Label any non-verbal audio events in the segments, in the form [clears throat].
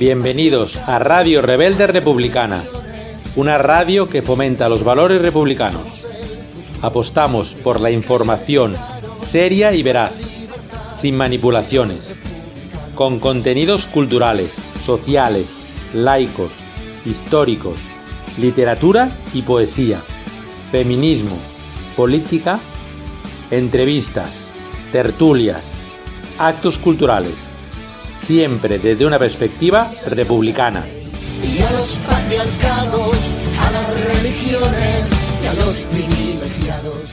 Bienvenidos a Radio Rebelde Republicana, una radio que fomenta los valores republicanos. Apostamos por la información seria y veraz, sin manipulaciones, con contenidos culturales, sociales, laicos, históricos, literatura y poesía, feminismo, política, entrevistas, tertulias, actos culturales, siempre desde una perspectiva republicana. Y a los patriarcados, a las religiones y a los privilegiados.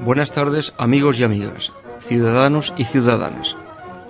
Buenas tardes amigos y amigas, ciudadanos y ciudadanas.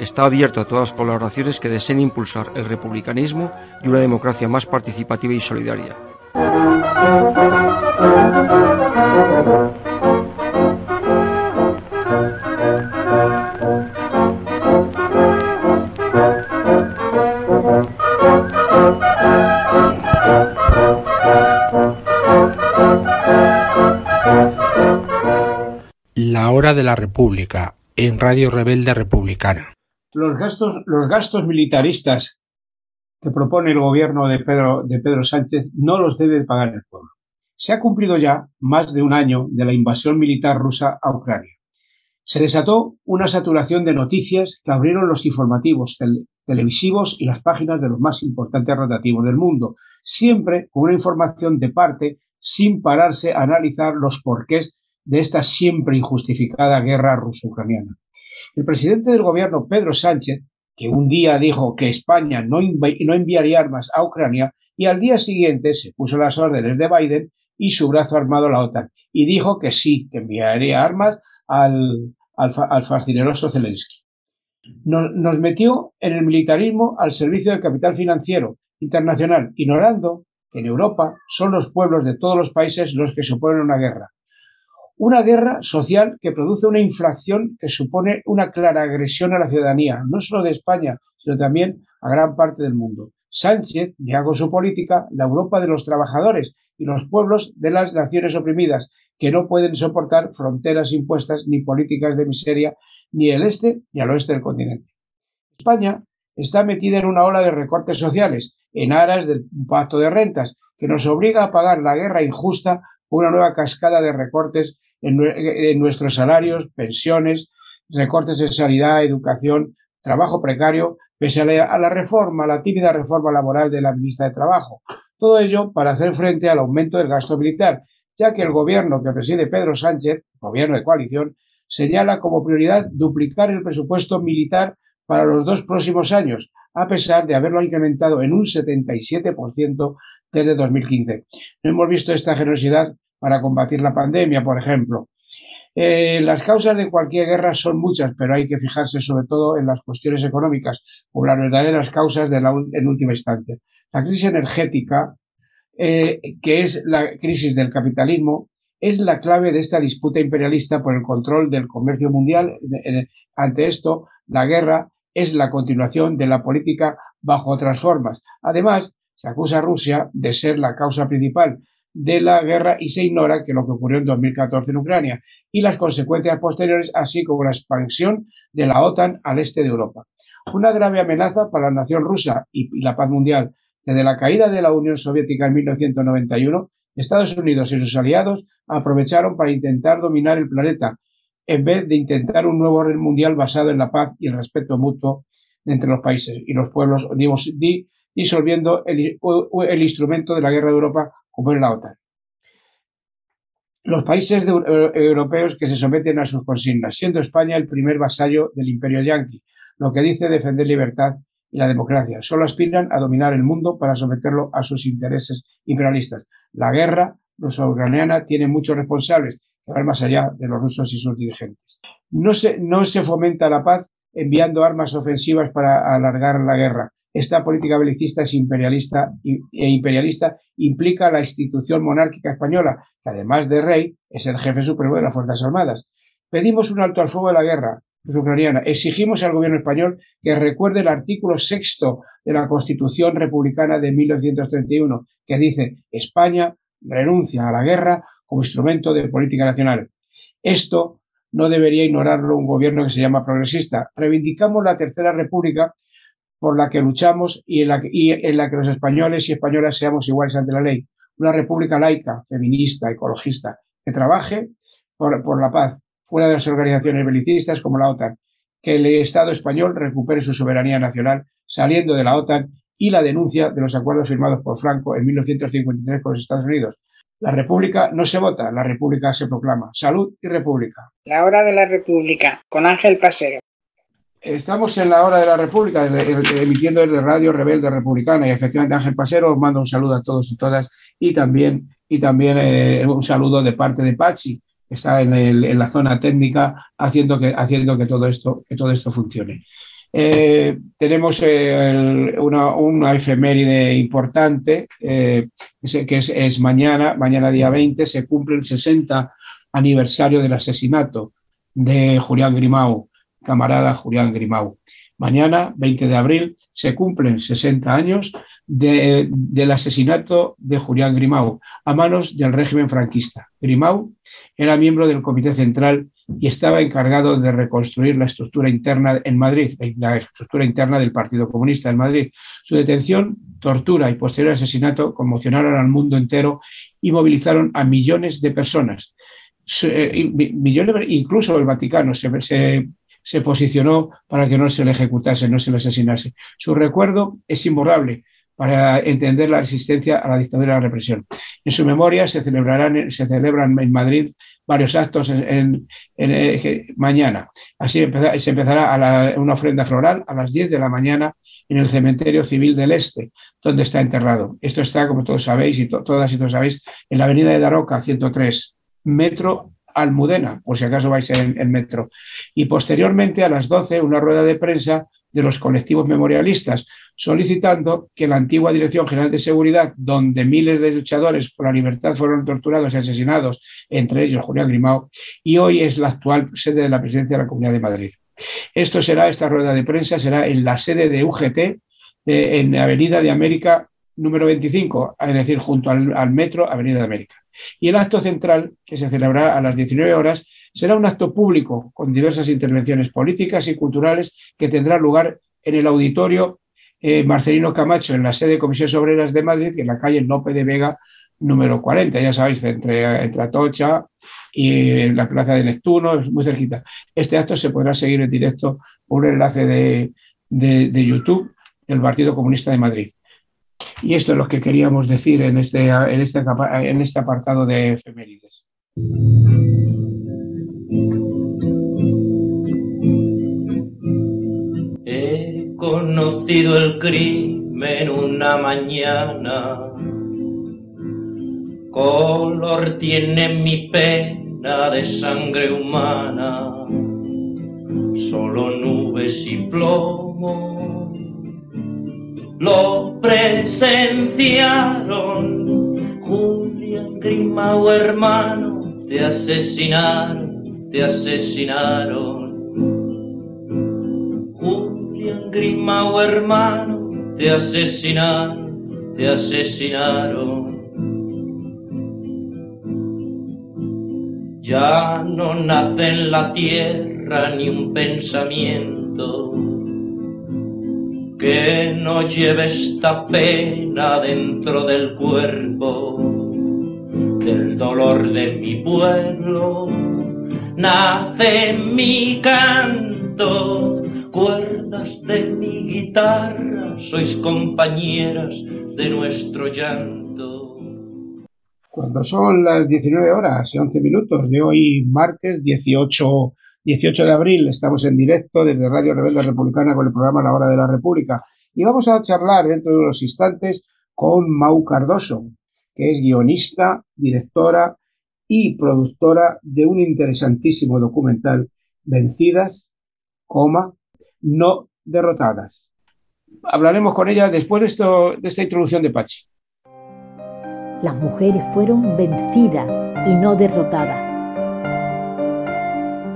está abierto a todas las colaboraciones que deseen impulsar el republicanismo y una democracia más participativa y solidaria. La hora de la República en Radio Rebelde Republicana. Los gastos, los gastos militaristas que propone el gobierno de Pedro, de Pedro Sánchez no los debe pagar el pueblo. Se ha cumplido ya más de un año de la invasión militar rusa a Ucrania. Se desató una saturación de noticias que abrieron los informativos tel- televisivos y las páginas de los más importantes rotativos del mundo, siempre con una información de parte sin pararse a analizar los porqués de esta siempre injustificada guerra ruso-ucraniana. El presidente del gobierno, Pedro Sánchez, que un día dijo que España no, no enviaría armas a Ucrania y al día siguiente se puso las órdenes de Biden y su brazo armado la OTAN y dijo que sí, que enviaría armas al, al, al fascineroso Zelensky. Nos, nos metió en el militarismo al servicio del capital financiero internacional, ignorando que en Europa son los pueblos de todos los países los que se oponen a una guerra. Una guerra social que produce una inflación que supone una clara agresión a la ciudadanía, no solo de España, sino también a gran parte del mundo. Sánchez ya con su política la Europa de los trabajadores y los pueblos de las naciones oprimidas, que no pueden soportar fronteras impuestas ni políticas de miseria ni el este ni al oeste del continente. España está metida en una ola de recortes sociales en aras del pacto de rentas que nos obliga a pagar la guerra injusta por una nueva cascada de recortes en, nue- en nuestros salarios, pensiones, recortes en sanidad, educación, trabajo precario, pese a la, a la reforma, la tímida reforma laboral de la ministra de Trabajo. Todo ello para hacer frente al aumento del gasto militar, ya que el gobierno que preside Pedro Sánchez, gobierno de coalición, señala como prioridad duplicar el presupuesto militar para los dos próximos años, a pesar de haberlo incrementado en un 77% desde 2015. No hemos visto esta generosidad para combatir la pandemia, por ejemplo. Eh, las causas de cualquier guerra son muchas, pero hay que fijarse sobre todo en las cuestiones económicas, o las verdaderas causas de la, en última instancia. La crisis energética, eh, que es la crisis del capitalismo, es la clave de esta disputa imperialista por el control del comercio mundial. Ante esto, la guerra es la continuación de la política bajo otras formas. Además, se acusa a Rusia de ser la causa principal de la guerra y se ignora que lo que ocurrió en 2014 en Ucrania y las consecuencias posteriores, así como la expansión de la OTAN al este de Europa. Una grave amenaza para la nación rusa y, la paz mundial. Desde la caída de la Unión Soviética en 1991, Estados Unidos y sus aliados aprovecharon para intentar dominar el planeta, en vez de intentar un nuevo orden mundial basado en la paz y el respeto mutuo entre los países y los pueblos, disolviendo el, el instrumento de la guerra de Europa como es la OTAN. Los países europeos que se someten a sus consignas, siendo España el primer vasallo del imperio yanqui, lo que dice defender libertad y la democracia. Solo aspiran a dominar el mundo para someterlo a sus intereses imperialistas. La guerra ruso-ucraniana tiene muchos responsables que van más allá de los rusos y sus dirigentes. No se fomenta la paz enviando armas ofensivas para alargar la guerra. Esta política belicista es imperialista e imperialista implica la institución monárquica española, que además de rey es el jefe supremo de las Fuerzas Armadas. Pedimos un alto al fuego de la guerra ucraniana. Exigimos al gobierno español que recuerde el artículo sexto de la Constitución Republicana de 1931, que dice España renuncia a la guerra como instrumento de política nacional. Esto no debería ignorarlo un gobierno que se llama progresista. Reivindicamos la Tercera República por la que luchamos y en la, que los españoles y españolas seamos iguales ante la ley. Una república laica, feminista, ecologista, que trabaje por, la paz, fuera de las organizaciones belicistas como la OTAN. Que el Estado español recupere su soberanía nacional saliendo de la OTAN y la denuncia de los acuerdos firmados por Franco en 1953 con los Estados Unidos. La República no se vota, la República se proclama. Salud y República. La hora de la República, con Ángel Pasero. Estamos en la hora de la República, emitiendo desde Radio Rebelde Republicana. Y efectivamente Ángel Pasero os manda un saludo a todos y todas. Y también, y también eh, un saludo de parte de Pachi, que está en, la zona técnica haciendo que, haciendo que, todo, esto, que todo esto funcione. Eh, tenemos eh, una, una, efeméride importante, que es, es, mañana, mañana día 20, se cumple el 60 aniversario del asesinato de Julián Grimau camarada Julián Grimau. Mañana, 20 de abril, se cumplen 60 años del asesinato de Julián Grimau a manos del régimen franquista. Grimau era miembro del Comité Central y estaba encargado de reconstruir la estructura interna en Madrid, la estructura interna del Partido Comunista en Madrid. Su detención, tortura y posterior asesinato conmocionaron al mundo entero y movilizaron a millones de personas. Eh, millones, incluso el Vaticano se, se se posicionó para que no se le ejecutase, no se le asesinase. Su recuerdo es imborrable para entender la resistencia a la dictadura y la represión. En su memoria se, celebrarán, se celebran en Madrid varios actos eh, mañana. Así se empezará una ofrenda floral a las 10 de la mañana en el cementerio civil del Este, donde está enterrado. Esto está, como todos sabéis y todas y todos sabéis, en la avenida de Daroca, 103, metro Almudena, por si acaso vais en, el metro. Y posteriormente, a las 12, una rueda de prensa de los colectivos memorialistas, solicitando que la antigua Dirección General de Seguridad, donde miles de luchadores por la libertad fueron torturados y asesinados, entre ellos Julián Grimao, y hoy es la actual sede de la presidencia de la Comunidad de Madrid. Esto será, esta rueda de prensa será en la sede de UGT, en Avenida de América número 25, es decir, junto al metro Avenida de América. Y el acto central, que se celebrará a las 19 horas, será un acto público con diversas intervenciones políticas y culturales que tendrá lugar en el auditorio eh, Marcelino Camacho, en la sede de Comisiones Obreras de Madrid, en la calle Lope de Vega número 40, ya sabéis, entre, Atocha y la Plaza de Neptuno, es muy cerquita. Este acto se podrá seguir en directo por un enlace de, de YouTube del Partido Comunista de Madrid. Y esto es lo que queríamos decir en este, en este, en este apartado de efemérides. He conocido el crimen una mañana, color tiene mi pena de sangre humana, solo nubes y plomo. Lo presenciaron. Julián Grimao, hermano, te asesinaron, te asesinaron. Julián Grimao, hermano, te asesinaron, te asesinaron. Ya no nace en la tierra ni un pensamiento que no lleve esta pena dentro del cuerpo, del dolor de mi pueblo, nace mi canto, cuerdas de mi guitarra, sois compañeras de nuestro llanto. Cuando son las 19 horas y 11 minutos de hoy, martes 18 18 de abril estamos en directo desde Radio Rebelde Republicana con el programa La Hora de la República Y vamos a charlar dentro de unos instantes con Mau Cardoso, que es guionista, directora y productora de un interesantísimo documental, Vencidas, coma, no derrotadas. Hablaremos con ella después de, de esta introducción de Pachi. Las mujeres fueron vencidas y no derrotadas.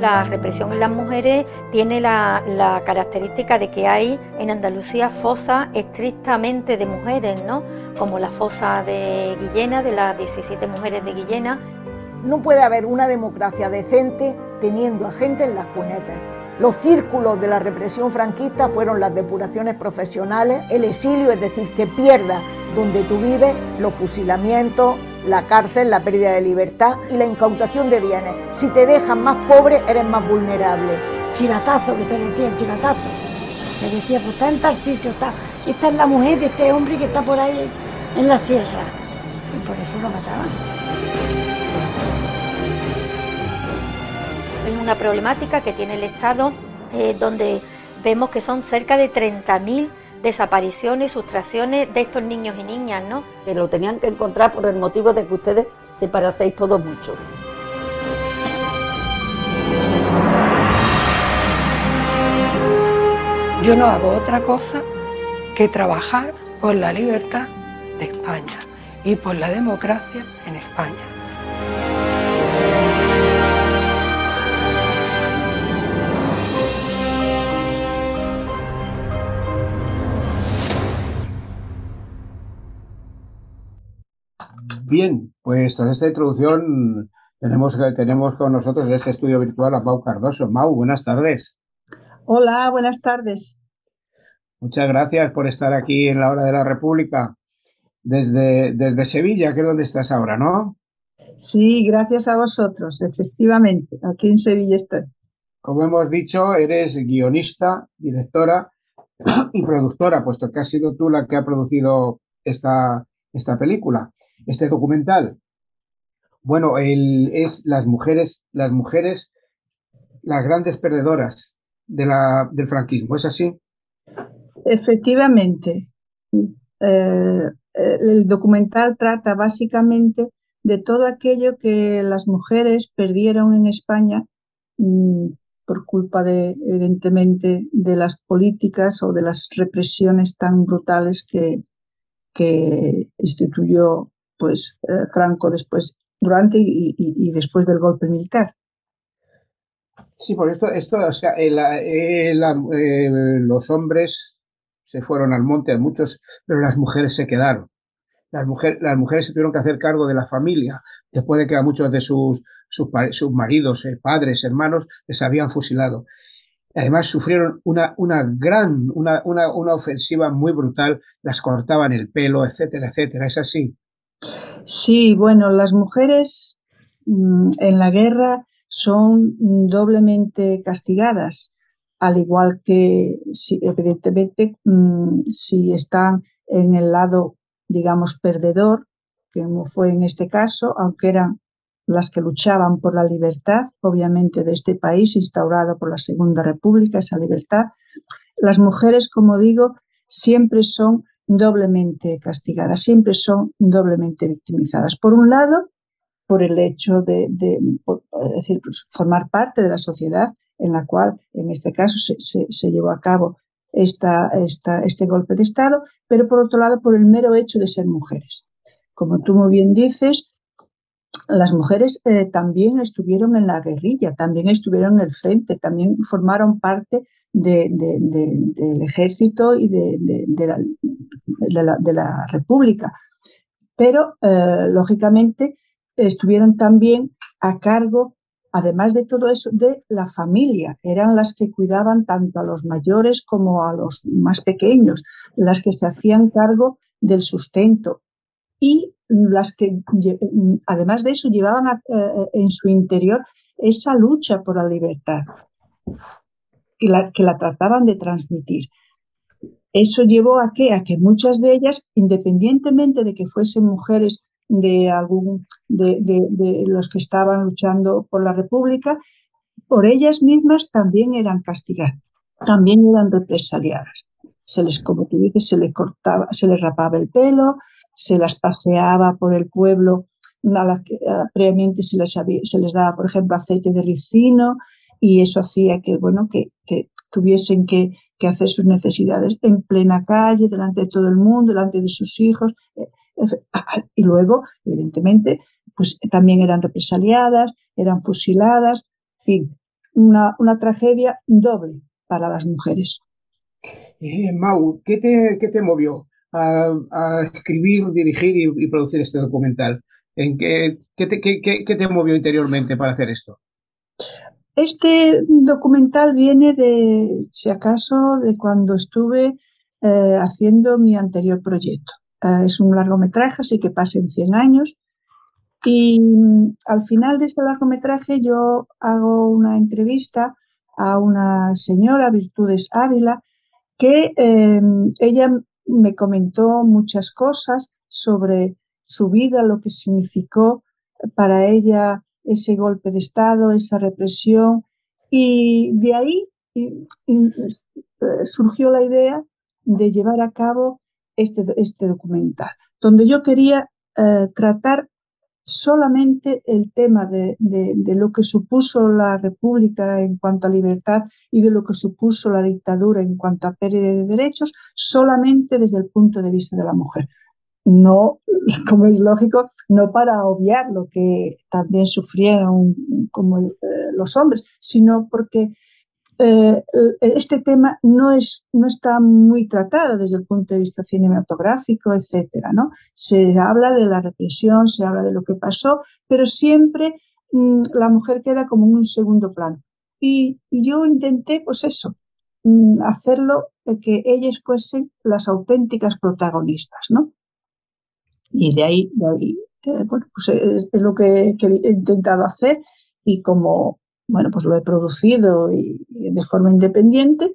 La represión en las mujeres tiene la, característica de que hay en Andalucía fosas estrictamente de mujeres, ¿no? Como la fosa de Guillena, de las 17 mujeres de Guillena. No puede haber una democracia decente teniendo a gente en las cunetas. Los círculos de la represión franquista fueron las depuraciones profesionales, el exilio, es decir, que pierda donde tú vives, los fusilamientos, la cárcel, la pérdida de libertad y la incautación de bienes. Si te dejan más pobre, eres más vulnerable. Chinatazo, que se decía, chinatazo. Se decía, pues está en tal sitio, está. Esta es la mujer de este hombre que está por ahí en la sierra. Y por eso lo mataban. Es una problemática que tiene el Estado, eh, donde vemos que son cerca de 30.000 desapariciones y sustracciones de estos niños y niñas, ¿no? Que lo tenían que encontrar por el motivo de que ustedes se parecéis todos mucho. Yo no hago otra cosa que trabajar por la libertad de España y por la democracia en España. Bien, pues tras esta introducción tenemos, tenemos con nosotros en este estudio virtual a Mau Cardoso. Mau, buenas tardes. Hola, buenas tardes. Muchas gracias por estar aquí en la hora de la República desde, desde Sevilla, que es donde estás ahora, ¿no? Sí, gracias a vosotros, efectivamente. Aquí en Sevilla estoy. Como hemos dicho, eres guionista, directora [clears throat] y productora, puesto que has sido tú la que ha producido esta, esta película, este documental. Bueno, el, es las mujeres, las mujeres, las grandes perdedoras de la, del franquismo, ¿es así? Efectivamente. Eh, el documental trata básicamente de todo aquello que las mujeres perdieron en España mmm, por culpa de, evidentemente, de las políticas o de las represiones tan brutales que, que instituyó pues eh, Franco después, durante y, y, y, después del golpe militar. Sí, por esto, esto, o sea, el, eh, los hombres se fueron al monte, muchos, pero las mujeres se quedaron. Las, mujer, las mujeres se tuvieron que hacer cargo de la familia, después de que a muchos de sus, sus, sus maridos, eh, padres, hermanos, les habían fusilado. Además, sufrieron una, una gran, una, una, una ofensiva muy brutal, las cortaban el pelo, etcétera, etcétera. ¿Es así? Sí, bueno, las mujeres mmm, en la guerra son doblemente castigadas, al igual que, si, evidentemente, mmm, si están en el lado, digamos, perdedor, como fue en este caso, aunque eran las que luchaban por la libertad, obviamente, de este país instaurado por la Segunda República, esa libertad. Las mujeres, como digo, siempre son doblemente castigadas, siempre son doblemente victimizadas. Por un lado, por el hecho de, decir, pues, formar parte de la sociedad en la cual, en este caso, se, llevó a cabo esta, este golpe de Estado, pero por otro lado, por el mero hecho de ser mujeres. Como tú muy bien dices, las mujeres eh, también estuvieron en la guerrilla, también estuvieron en el frente, también formaron parte de, de, de, del ejército y la, la, de, la, República. Pero, eh, lógicamente, estuvieron también a cargo, además de todo eso, de la familia. Eran las que cuidaban tanto a los mayores como a los más pequeños, las que se hacían cargo del sustento. Y las que, además de eso, llevaban a, eh, en su interior esa lucha por la libertad, que la, que la trataban de transmitir. Eso llevó a que, a que muchas de ellas, independientemente de que fuesen mujeres de algún de, de, de, los que estaban luchando por la República, por ellas mismas también eran castigadas, también eran represaliadas. se les, como tú dices, se les cortaba, se les rapaba el pelo, se las paseaba por el pueblo, a las que previamente se les, se les daba, por ejemplo, aceite de ricino y eso hacía que, bueno, que, tuviesen que, hacer sus necesidades en plena calle, delante de todo el mundo, delante de sus hijos. Eh, y luego, evidentemente, pues también eran represaliadas, eran fusiladas, en fin, una, una tragedia doble para las mujeres. Eh, Mau, ¿qué te, qué te movió a, a, escribir, dirigir y, y, producir este documental? ¿En qué, qué, te, qué, qué te movió interiormente para hacer esto? Este documental viene de, si acaso, de cuando estuve eh, haciendo mi anterior proyecto. Eh, es un largometraje, así que pasen 100 años. Y mm, al final de este largometraje yo hago una entrevista a una señora, Virtudes Ávila, que eh, ella me comentó muchas cosas sobre su vida, lo que significó para ella ese golpe de Estado, esa represión, y de ahí y, surgió la idea de llevar a cabo este, este documental, donde yo quería eh, tratar solamente el tema de, de, lo que supuso la República en cuanto a libertad y de lo que supuso la dictadura en cuanto a pérdida de derechos, solamente desde el punto de vista de la mujer. No, [laughs] como es lógico, no para obviar lo que también sufrieron como eh, los hombres, sino porque eh, este tema no, es, no está muy tratado desde el punto de vista cinematográfico, etcétera, ¿no? Se habla de la represión, se habla de lo que pasó, pero siempre mmm, la mujer queda como en un segundo plano. Y, yo intenté, pues eso, mmm, hacerlo de que ellas fuesen las auténticas protagonistas, ¿no? Y de ahí, de ahí eh, bueno, pues es, es lo que, que he intentado hacer y como bueno, pues lo he producido y, de forma independiente,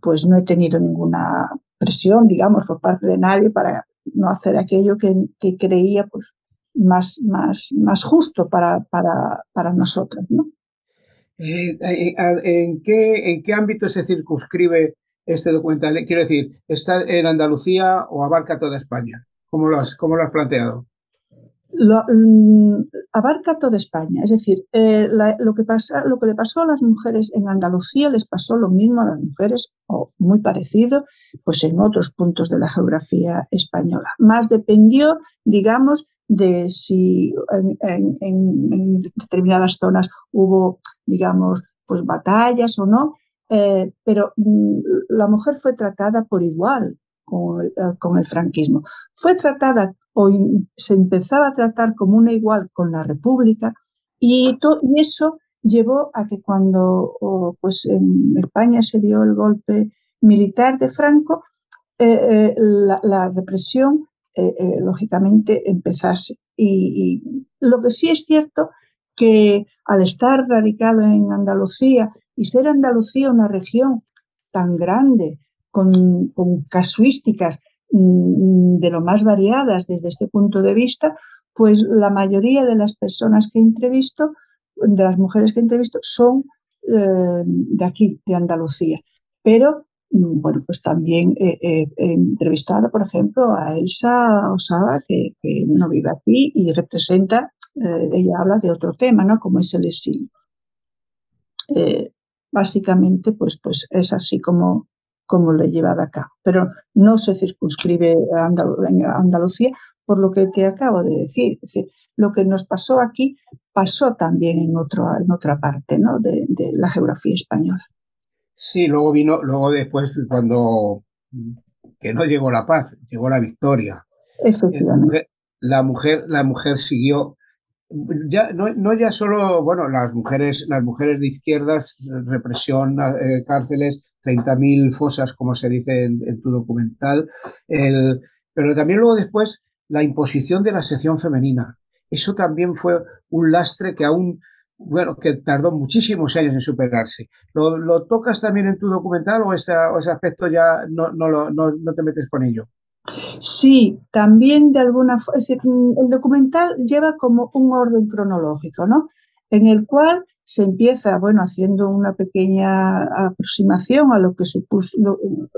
pues no he tenido ninguna presión, digamos, por parte de nadie para no hacer aquello que, creía pues más, más, más justo para, para, para nosotros, ¿no? Eh, eh, ¿en, qué, ¿En qué ámbito se circunscribe este documental? Quiero decir, ¿está en Andalucía o abarca toda España? ¿Cómo lo has, cómo lo has planteado? Lo, mm, abarca toda España. Es decir, eh, la, lo, que le pasó a las mujeres en Andalucía les pasó lo mismo a las mujeres, o muy parecido, pues en otros puntos de la geografía española. Más dependió, digamos, de si en determinadas zonas hubo, digamos, pues batallas o no, eh, pero mm, la mujer fue tratada por igual con, eh, con el franquismo. Fue tratada o se empezaba a tratar como una igual con la República y, to, eso llevó a que cuando pues en España se dio el golpe militar de Franco, eh, eh, la, represión lógicamente empezase. Y, y, lo que sí es cierto que al estar radicado en Andalucía y ser Andalucía una región tan grande, con, casuísticas Mm, de lo más variadas desde este punto de vista, pues la mayoría de las personas que entrevisto, de las mujeres que entrevisto, son eh, de aquí, de Andalucía. Pero, mm, bueno, pues también he, entrevistado, por ejemplo, a Elsa Osaba, que, que no vive aquí y representa, eh, ella habla de otro tema, ¿no? Como es el exilio. Eh, básicamente, pues, pues es así como, como lo he llevado acá. Pero no se circunscribe a Andalucía por lo que te acabo de decir. Es decir, lo que nos pasó aquí pasó también en, otro, en otra parte ¿no? de, de la geografía española. Sí, luego vino, luego después cuando que no llegó la paz, llegó la victoria. Efectivamente. La mujer, la mujer siguió ya no, no ya solo bueno las mujeres las mujeres de izquierdas represión eh, cárceles 30.000 fosas como se dice en, tu documental el, pero también luego después la imposición de la sección femenina. Eso también fue un lastre que aún bueno que tardó muchísimos años en superarse. Lo, lo tocas también en tu documental o, esta, o ese aspecto ya no, no, lo, no, no te metes con ello Sí, también de alguna forma, el documental lleva como un orden cronológico, ¿no? En el cual se empieza, bueno, haciendo una pequeña aproximación a lo que supuso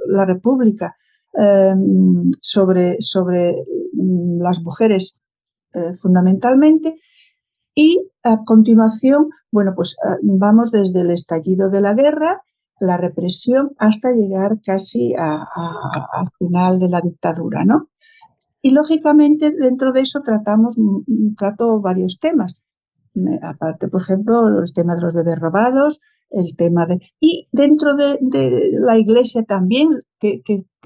la República em, sobre, sobre mm, las mujeres eh, fundamentalmente, y a continuación, bueno, pues eh, vamos desde el estallido de la guerra, la represión, hasta llegar casi al final de la dictadura, ¿no? Y lógicamente dentro de eso tratamos, trato varios temas aparte, por ejemplo, el tema de los bebés robados, el tema de... Y dentro de, la iglesia también, ¿qué,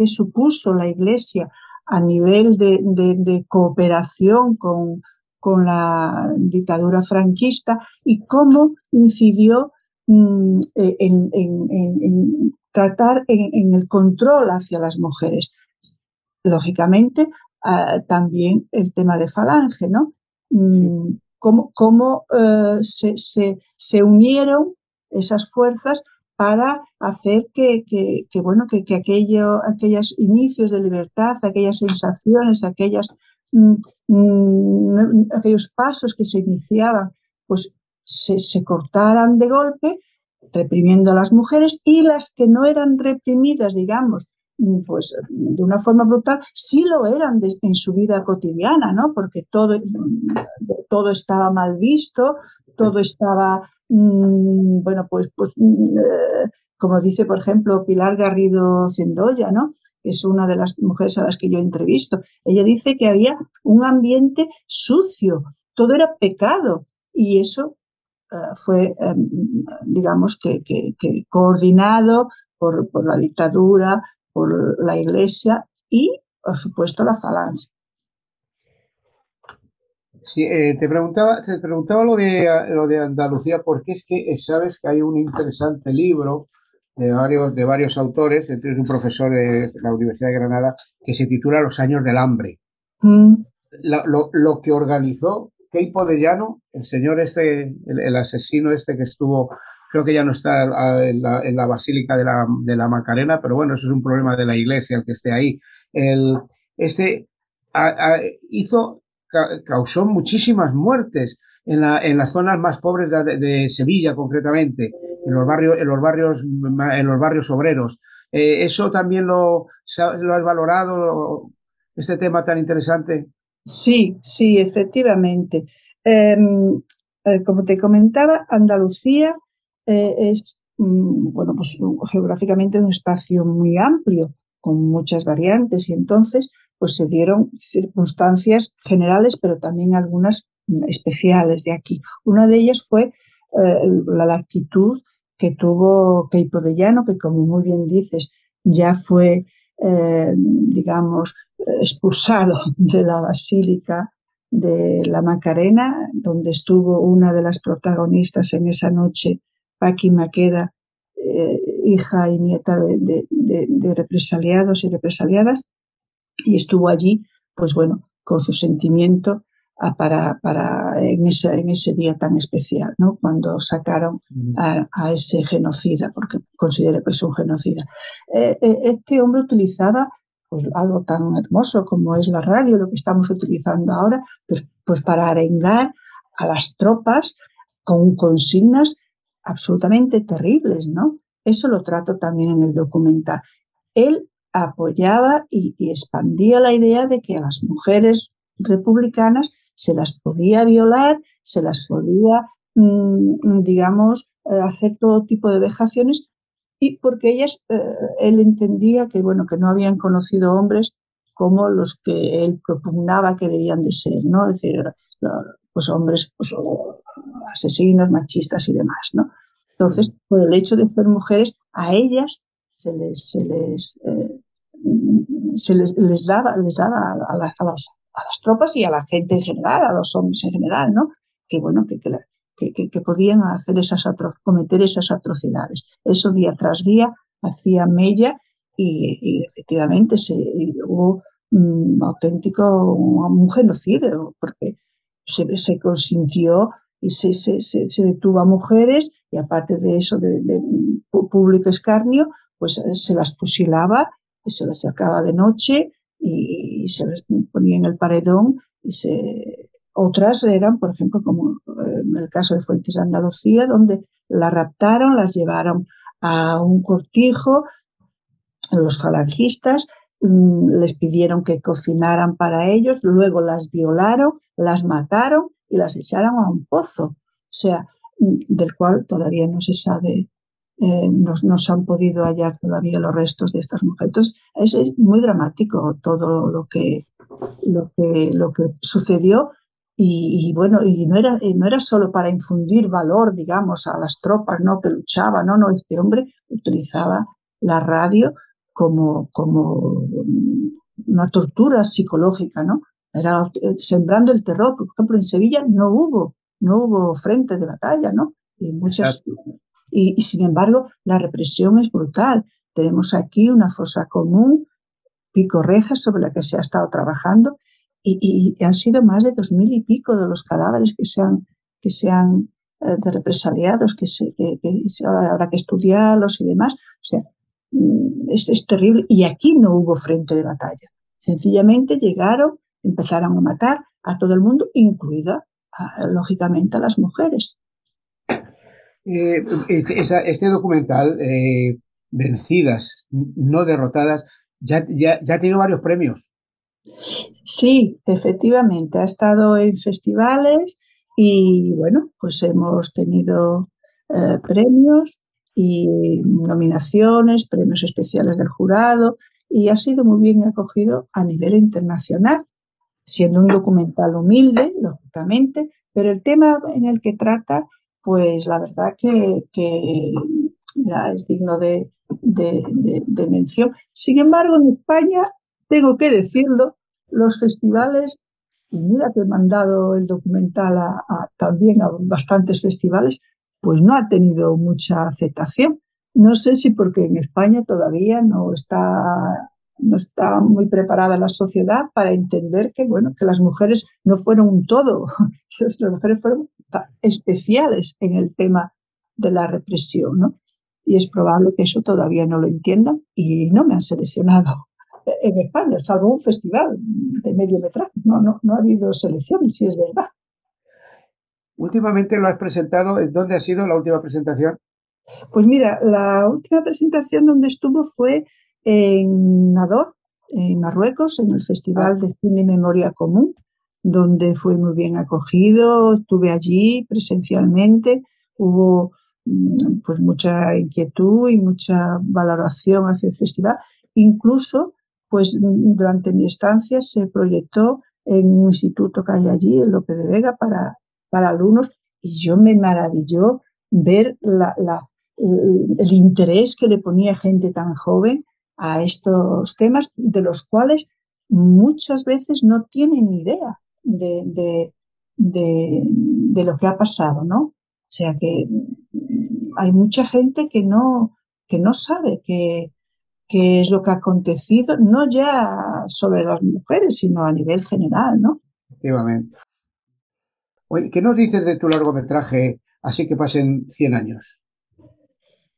supuso la iglesia a nivel de, cooperación con, con, la dictadura franquista y cómo incidió mm, e, en, tratar en, el control hacia las mujeres? Lógicamente, ah, también el tema de falange, ¿no? Mm, cómo, eh, se, unieron esas fuerzas para hacer que, bueno, que, aquello, aquellos inicios de libertad, aquellas sensaciones, aquellas, mm, mm, aquellos pasos que se iniciaban, pues se, cortaran de golpe, reprimiendo a las mujeres y las que no eran reprimidas, digamos, Mm, pues de una forma brutal, sí lo eran en su vida cotidiana, ¿no? Porque todo, todo estaba mal visto, todo estaba, mm, bueno, pues, pues mm, eh, como dice, por ejemplo, Pilar Garrido Cendoya, ¿no? Es una de las mujeres a las que yo entrevisto. Ella dice que había un ambiente sucio, todo era pecado y eso eh, fue, em, digamos, que, coordinado por, por, la dictadura, por la Iglesia y, por supuesto, la falange. Sí, eh, te preguntaba, te preguntaba lo de lo de Andalucía porque es que sabes que hay un interesante libro de varios de varios autores, entre un profesor de la Universidad de Granada que se titula Los años del hambre. Mm. lo, que organizó Keipo de Llano, el señor este, el, asesino este que estuvo creo que ya no está en la, Basílica de la, Macarena, pero bueno, eso es un problema de la iglesia, el que esté ahí. El, este hizo, causó muchísimas muertes en las zonas más pobres de, Sevilla, concretamente, en los barrios, en los barrios, en los barrios obreros. Eh, ¿Eso también lo, lo has valorado, este tema tan interesante? Sí, sí, efectivamente. Em, eh, como te comentaba, Andalucía eh, es, mm, bueno, pues geográficamente un espacio muy amplio, con muchas variantes, y entonces pues se dieron circunstancias generales, pero también algunas mm, especiales de aquí. Una de ellas fue eh, la actitud que tuvo Keipo de Llano, que como muy bien dices, ya fue, digamos, expulsado de la Basílica de la Macarena, donde estuvo una de las protagonistas en esa noche Paqui Maqueda, eh, hija y nieta de, represaliados y represaliadas, y estuvo allí, pues bueno, con su sentimiento ah, para, para en, ese, en ese día tan especial, ¿no? cuando sacaron a, ese genocida, porque considero que es un genocida. Eh, eh, este hombre utilizaba pues, algo tan hermoso como es la radio, lo que estamos utilizando ahora, pues, pues para arengar a las tropas con consignas absolutamente terribles, ¿no? Eso lo trato también en el documental. Él apoyaba y, expandía la idea de que a las mujeres republicanas se las podía violar, se las podía, mm, digamos, eh, hacer todo tipo de vejaciones y porque ellas, eh, él entendía que, bueno, que no habían conocido hombres como los que él propugnaba que debían de ser, ¿no? Es decir, pues hombres pues, asesinos, machistas y demás, ¿no? Entonces, por el hecho de ser mujeres, a ellas se les, se les, eh, se les, les, daba, les daba a, las, tropas y a la gente en general, a los hombres en general, ¿no? Que bueno, que, que, que, podían hacer esas cometer esas atrocidades. Eso día tras día hacía mella y, efectivamente se, hubo un auténtico un genocidio porque se, se consintió y se, se, se, detuvo a mujeres y aparte de eso, de, público escarnio, pues eh, se las fusilaba, y se las sacaba de noche y, se las ponía en el paredón y se... Otras eran, por ejemplo, como eh, el caso de Fuentes de Andalucía, donde la raptaron, las llevaron a un cortijo, los falangistas mm, les pidieron que cocinaran para ellos, luego las violaron, las mataron y las echaron a un pozo, o sea, mm, del cual todavía no se sabe, eh, no, se han podido hallar todavía los restos de estas mujeres. Entonces, es, muy dramático todo lo que, lo que, lo que sucedió y, bueno, y no era, no era solo para infundir valor, digamos, a las tropas ¿no? que luchaban, no, no, este hombre utilizaba la radio como, como una tortura psicológica, ¿no? Era eh, sembrando el terror. Por ejemplo, en Sevilla no hubo, no hubo frente de batalla, ¿no? Y, muchas, y, sin embargo, la represión es brutal. Tenemos aquí una fosa común, pico rejas sobre la que se ha estado trabajando y, han sido más de dos mil y pico de los cadáveres que se han, que se han eh, de represaliados, que, se, que, ahora habrá que estudiarlos y demás. O sea, mm, es, es, terrible. Y aquí no hubo frente de batalla. Sencillamente llegaron, empezaron a matar a todo el mundo, incluida, lógicamente, a las mujeres. Eh, este, este documental, eh, Vencidas, no derrotadas, ya, ya, ya ha tenido varios premios. Sí, efectivamente, ha estado en festivales y bueno, pues hemos tenido eh, premios y nominaciones, premios especiales del jurado y ha sido muy bien acogido a nivel internacional, siendo un documental humilde, lógicamente, pero el tema en el que trata, pues la verdad que, es digno de, de mención. Sin embargo, en España tengo que decirlo, los festivales, y mira que he mandado el documental a, también a bastantes festivales, pues no ha tenido mucha aceptación. No sé si porque en España todavía no está, no está muy preparada la sociedad para entender que, bueno, que las mujeres no fueron un todo, [laughs] las mujeres fueron especiales en el tema de la represión, ¿no? Y es probable que eso todavía no lo entiendan y no me han seleccionado en España, salvo un festival de mediometraje. No, no, no ha habido selecciones, si es verdad. Últimamente lo has presentado, ¿dónde ha sido la última presentación? Pues mira, la última presentación donde estuvo fue en Nador, en Marruecos, en el Festival de Cine y Memoria Común, donde fue muy bien acogido, estuve allí presencialmente, hubo mm, pues mucha inquietud y mucha valoración hacia el festival. Incluso pues durante mi estancia se proyectó en un instituto que hay allí, en López de Vega, para, para alumnos, y yo me maravilló ver el interés que le ponía gente tan joven a estos temas, de los cuales muchas veces no tienen ni idea de, de, lo que ha pasado, ¿no? O sea que hay mucha gente que no, que no sabe que, qué es lo que ha acontecido, no ya sobre las mujeres, sino a nivel general, ¿no? Efectivamente. Oye, ¿qué nos dices de tu largometraje Así que pasen 100 años?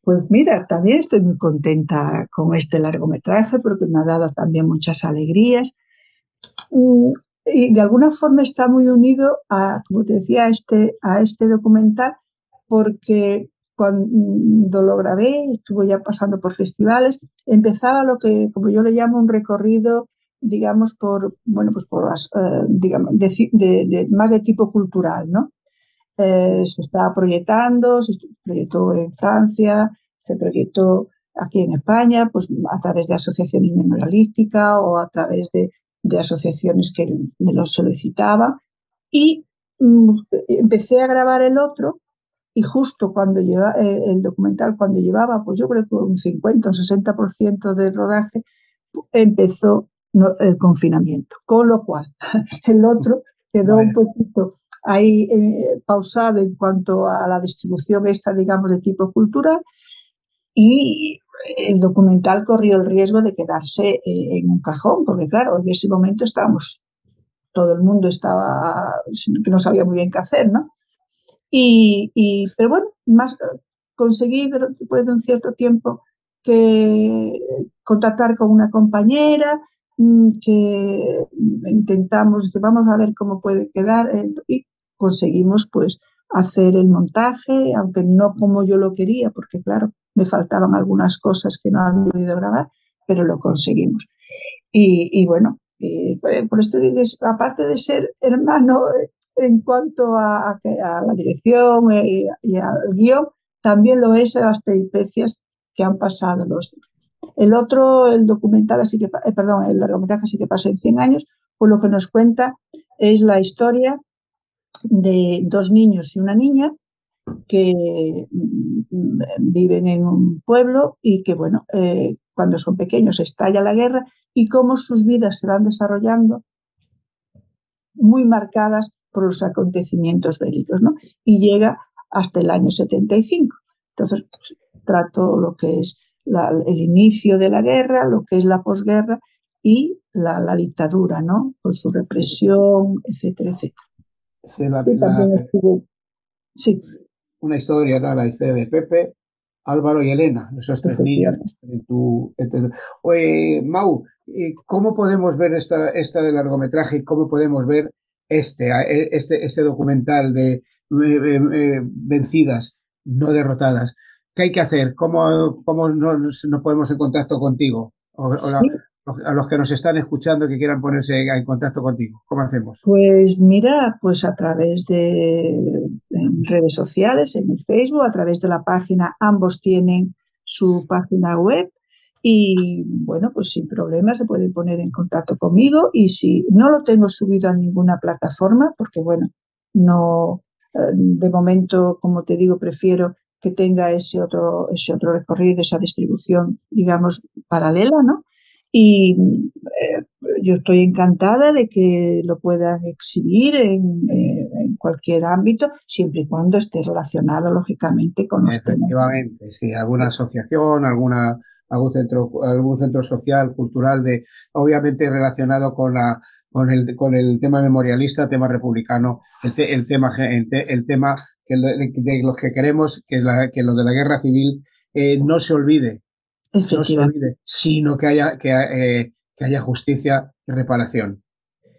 Pues mira, también estoy muy contenta con este largometraje porque me ha dado también muchas alegrías. Mm, y de alguna forma está muy unido a, como te decía, a este, a este documental porque cuando lo grabé, estuvo ya pasando por festivales, empezaba lo que, como yo le llamo, un recorrido, digamos, por, bueno, pues por las, eh, digamos, de, más de tipo cultural, ¿no? Eh, se estaba proyectando, se proyectó en Francia, se proyectó aquí en España, pues a través de asociaciones memorialísticas o a través de, asociaciones que me lo solicitaban. Y mm, empecé a grabar el otro y justo cuando lleva eh, el documental, cuando llevaba, pues yo creo que un 50 o 60% de rodaje, empezó el confinamiento. Con lo cual, [laughs] el otro quedó un poquito ahí eh, pausado en cuanto a la distribución esta, digamos, de tipo cultural y el documental corrió el riesgo de quedarse eh, en un cajón, porque claro, en ese momento estábamos, todo el mundo estaba, que no sabía muy bien qué hacer, ¿no? Y, pero bueno, más conseguí después de un cierto tiempo que contactar con una compañera mm, que intentamos, vamos a ver cómo puede quedar y conseguimos pues hacer el montaje, aunque no como yo lo quería, porque claro, me faltaban algunas cosas que no había podido grabar, pero lo conseguimos. Y, bueno, por esto digo, aparte de ser hermano eh, en cuanto a, la dirección eh, y, al guion, también lo es las peripecias que han pasado los dos. El otro, el documental, así que, eh, perdón, el largometraje así que pasa en 100 años, pues lo que nos cuenta es la historia de dos niños y una niña que mm, viven en un pueblo y que, bueno, eh, cuando son pequeños estalla la guerra y cómo sus vidas se van desarrollando muy marcadas por los acontecimientos bélicos, ¿no? Y llega hasta el año 75. Entonces, pues, trato lo que es el inicio de la guerra, lo que es la posguerra y la, dictadura, ¿no? Con su represión, etcétera, etcétera. Sí, sí. Una historia, ¿no? La historia de Pepe, Álvaro y Elena, esos tres niños en tu, Oye, Mau, eh, ¿cómo podemos ver esta, esta del largometraje y cómo podemos ver este, este, este documental de eh, vencidas, no derrotadas? ¿Qué hay que hacer? ¿Cómo, cómo nos, ponemos en contacto contigo? a los que nos están escuchando que quieran ponerse en contacto contigo. ¿Cómo hacemos? Pues mira, pues a través de redes sociales, en el Facebook, a través de la página, ambos tienen su página web y bueno, pues sin problema se pueden poner en contacto conmigo y si no lo tengo subido a ninguna plataforma, porque bueno, no, eh, de momento, como te digo, prefiero que tenga ese otro, ese otro recorrido, esa distribución, digamos, paralela, ¿no? Y eh, yo estoy encantada de que lo puedan exhibir en, eh, en, cualquier ámbito, siempre y cuando esté relacionado, lógicamente, con los Efectivamente, sí, alguna asociación, alguna algún centro, algún centro social, cultural, de, obviamente relacionado con la, con el, con el tema memorialista, tema republicano, el, el tema, el, tema que de, los que queremos que, la, que lo de la guerra civil eh, no se olvide, no se olvide, sino que haya, que, eh, que haya justicia y reparación.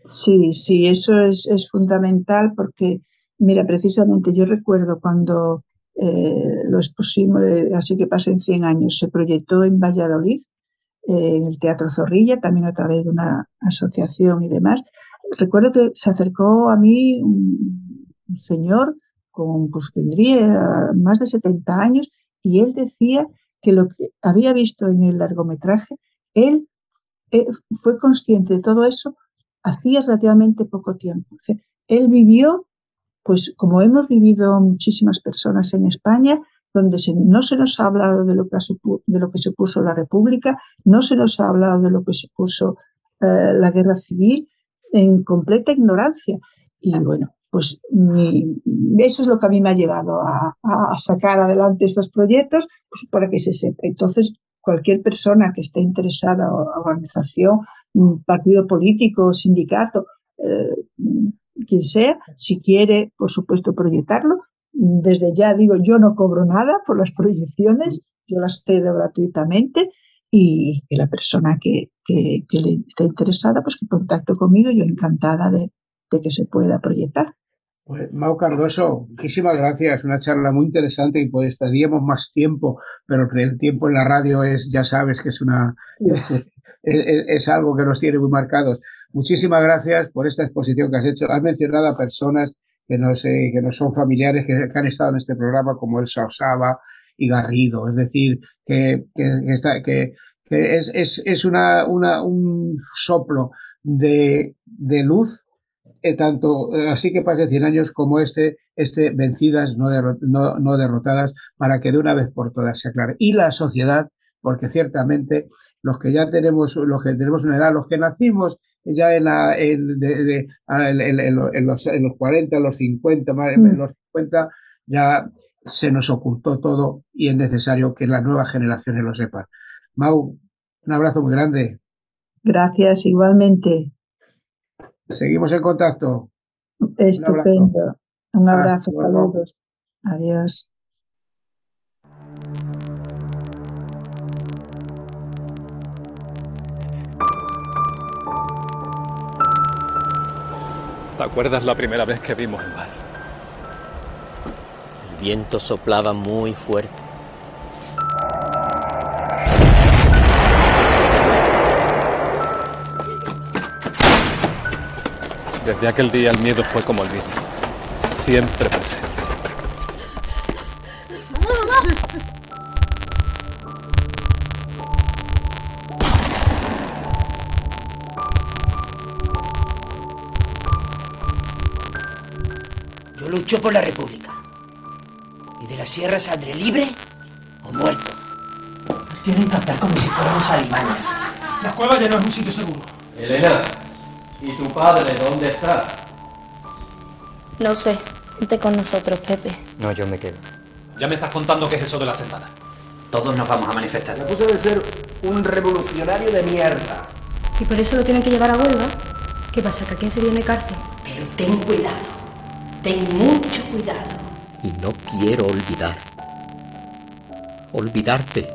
Sí, sí, eso es, es, fundamental porque, mira, precisamente yo recuerdo cuando eh, lo expusimos, eh, así que pasen 100 años, se proyectó en Valladolid, eh, en el Teatro Zorrilla, también a través de una asociación y demás. Recuerdo que se acercó a mí un, señor con, pues tendría más de 70 años y él decía que lo que había visto en el largometraje, él eh, fue consciente de todo eso hacía relativamente poco tiempo. él vivió, pues como hemos vivido muchísimas personas en España, donde no se nos ha hablado de lo, que de lo que supuso la República, no se nos ha hablado de lo que supuso eh, la guerra civil, en completa ignorancia. Y bueno, pues eso es lo que a mí me ha llevado a, sacar adelante estos proyectos, pues para que se sepa. Entonces, cualquier persona que esté interesada, organización, partido político, sindicato, eh, quien sea, si quiere, por supuesto, proyectarlo, desde ya digo, yo no cobro nada por las proyecciones, yo las cedo gratuitamente y que la persona que, que, le esté interesada, pues que contacte conmigo, yo encantada de que se pueda proyectar. Pues, Mau Cardoso, muchísimas gracias. Una charla muy interesante y pues estaríamos más tiempo, pero el tiempo en la radio es, ya sabes que es una, es, algo que nos tiene muy marcados. Muchísimas gracias por esta exposición que has hecho. Has mencionado a personas que nos, son familiares, que, han estado en este programa, como el Osaba y Garrido. Es decir, que, es, una, un soplo de, luz eh, tanto eh, así que pase 100 años como este, este vencidas, no, no, no, derrotadas, para que de una vez por todas se aclare. Y la sociedad, porque ciertamente los que ya tenemos, los que tenemos una edad, los que nacimos ya en, la, en, de, en, los, en los 40, los 50, en mm. los 50, ya se nos ocultó todo y es necesario que las nuevas generaciones lo sepan. Mau, un abrazo muy grande. Gracias, igualmente. Seguimos en contacto. Estupendo. Un abrazo, saludos. Adiós. ¿Te acuerdas la primera vez que vimos el mar? viento soplaba muy fuerte. Desde aquel día el miedo fue como el viento, siempre presente. Por la República. Y de la sierra saldré libre o muerto. Nos tienen que tratar como si fuéramos alemanes. La cueva ya no es un sitio seguro. Elena, ¿y tu padre dónde está? No sé. Vente con nosotros, Pepe. No, yo me quedo. Ya me estás contando qué es eso de la sentada. Todos nos vamos a manifestar. Me puse de ser un revolucionario de mierda. ¿Y por eso lo tienen que llevar a Huelva? ¿Qué pasa? ¿Que aquí se viene cárcel? Pero ten cuidado. Ten mucho cuidado. Y no quiero olvidar. Olvidarte.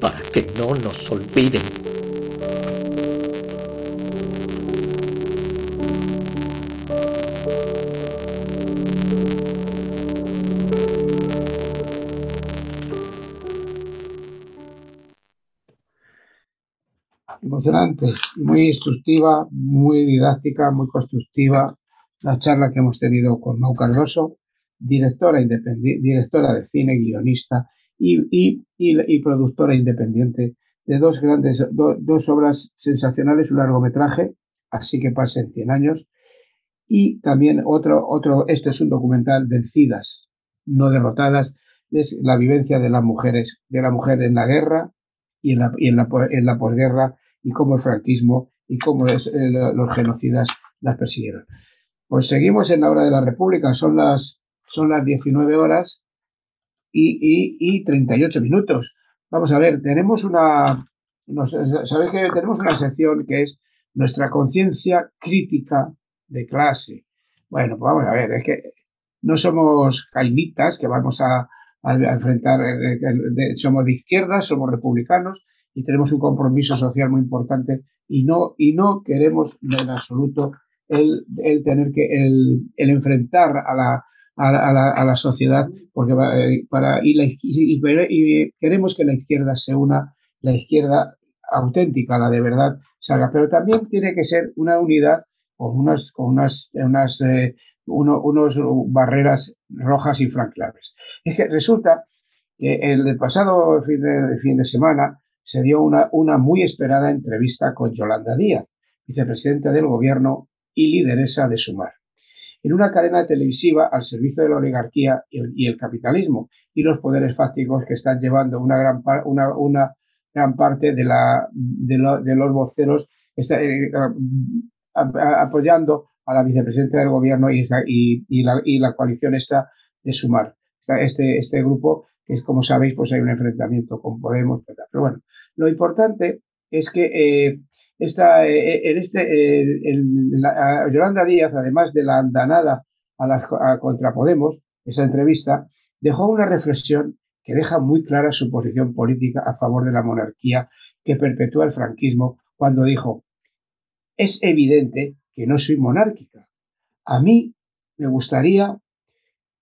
Para que no nos olviden. Emocionante, muy instructiva, muy didáctica, muy constructiva la charla que hemos tenido con Mau Cardoso, directora, independiente, directora de cine, guionista y, y, y, productora independiente de dos grandes, do, dos obras sensacionales, un largometraje, así que pasen 100 años, y también otro, otro, este es un documental, Vencidas, no derrotadas, es la vivencia de las mujeres, de la mujer en la guerra y en la, y en la, en la posguerra, y cómo el franquismo y cómo eh, los genocidas las persiguieron. Pues seguimos en la hora de la República, son las, son las 19 horas y, y, y 38 minutos. Vamos a ver, tenemos una, que tenemos una sección que es nuestra conciencia crítica de clase. Bueno, pues vamos a ver, es que no somos caimitas que vamos a, a, enfrentar, eh, de, somos de izquierda, somos republicanos y tenemos un compromiso social muy importante y no, y no queremos en absoluto el, tener que, el, enfrentar a la, a a la, sociedad, porque para, y, y, y, queremos que la izquierda se una, la izquierda auténtica, la de verdad, salga, pero también tiene que ser una unidad con unas, con unas, unas eh, uno, unos barreras rojas infranqueables. Es que resulta que el pasado fin de, fin de semana se dio una, una muy esperada entrevista con Yolanda Díaz, vicepresidenta del gobierno y lideresa de Sumar, en una cadena televisiva al servicio de la oligarquía y el, y el capitalismo y los poderes fácticos que están llevando una gran, una, una gran parte de, la, de, lo, de los voceros está, eh, apoyando a la vicepresidenta del gobierno y, y, y, la, y la coalición está de Sumar. Este, este grupo, que es como sabéis, pues hay un enfrentamiento con Podemos. Pero bueno, lo importante es que eh, esta, en este, el, la, Yolanda Díaz, además de la andanada a las, a, contra Podemos, esa entrevista, dejó una reflexión que deja muy clara su posición política a favor de la monarquía que perpetúa el franquismo cuando dijo, es evidente que no soy monárquica. A mí me gustaría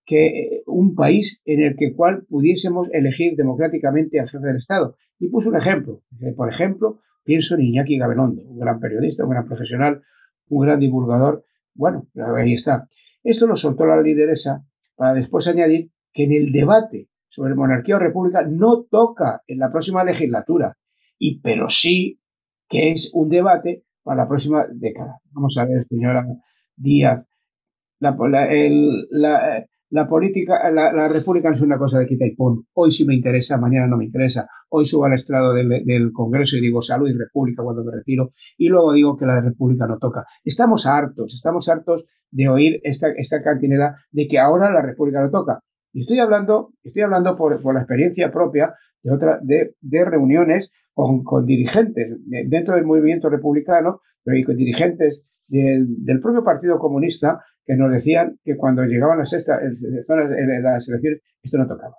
que un país en el que cual pudiésemos elegir democráticamente al jefe del Estado. Y puso un ejemplo. Por ejemplo, pienso en Iñaki Gabelondo, un gran periodista, un gran profesional, un gran divulgador. Bueno, ahí está. Esto lo soltó la lideresa para después añadir que en el debate sobre monarquía o república no toca en la próxima legislatura, y pero sí que es un debate para la próxima década. Vamos a ver, señora Díaz, la, la política, la, república no es una cosa de quita y pon. Hoy sí me interesa, mañana no me interesa. Hoy subo al estrado del, Congreso y digo salud y república cuando me retiro y luego digo que la república no toca. Estamos hartos, estamos hartos de oír esta, esta cantinera de que ahora la república no toca. Y estoy hablando, estoy hablando por, la experiencia propia de, otra, de, reuniones con, con dirigentes dentro del movimiento republicano, pero y con dirigentes del propio Partido Comunista que nos decían que cuando llegaban las, esta, en las elecciones esto no tocaba.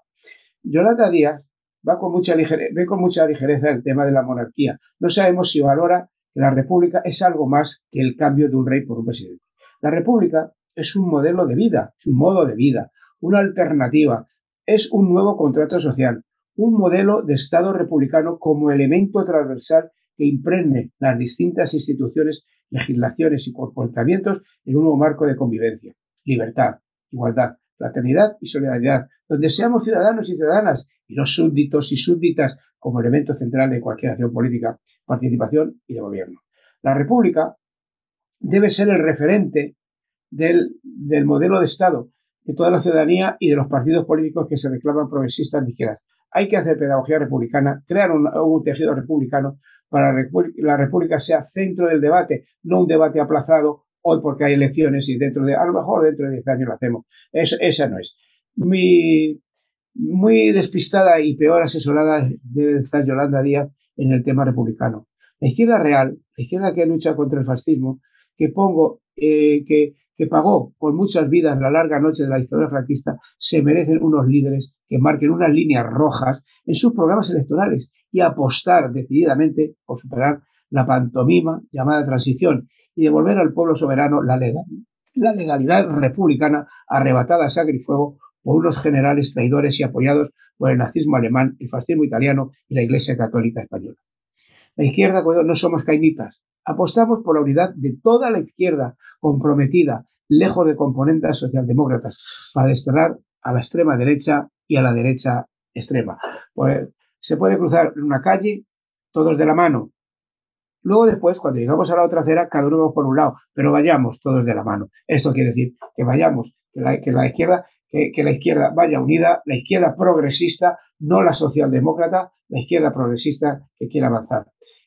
Yolanda Díaz va con mucha ligereza, ve con mucha ligereza el tema de la monarquía. No sabemos si valora que la república es algo más que el cambio de un rey por un presidente. La república es un modelo de vida, es un modo de vida, una alternativa, es un nuevo contrato social, un modelo de Estado republicano como elemento transversal que impregne las distintas instituciones, legislaciones y comportamientos en un nuevo marco de convivencia, libertad, igualdad, fraternidad y solidaridad, donde seamos ciudadanos y ciudadanas y los súbditos y súbditas como elemento central de cualquier acción política, participación y de gobierno. La República debe ser el referente del, del modelo de Estado de toda la ciudadanía y de los partidos políticos que se reclaman progresistas de izquierdas. Hay que hacer pedagogía republicana, crear un tejido republicano para la República sea centro del debate, no un debate aplazado hoy porque hay elecciones y dentro de, a lo mejor dentro de 10 años lo hacemos. Eso, esa no es. Mi, muy despistada y peor asesorada debe estar Yolanda Díaz en el tema republicano. La izquierda real, la izquierda que lucha contra el fascismo, que pongo, eh, que, que pagó con muchas vidas la larga noche de la dictadura franquista, se merecen unos líderes que marquen unas líneas rojas en sus programas electorales y apostar decididamente por superar la pantomima llamada transición y devolver al pueblo soberano la legalidad republicana arrebatada a sangre y fuego por unos generales traidores y apoyados por el nazismo alemán, el fascismo italiano y la Iglesia Católica Española. La izquierda no somos cainitas, apostamos por la unidad de toda la izquierda comprometida, lejos de componentes socialdemócratas, para desterrar a la extrema derecha y a la derecha extrema. Pues, se puede cruzar en una calle, todos de la mano. Luego después, cuando llegamos a la otra acera, cada uno va por un lado, pero vayamos todos de la mano. Esto quiere decir que vayamos, que la, izquierda que, la izquierda vaya unida, la izquierda progresista, no la socialdemócrata, la izquierda progresista que quiere avanzar.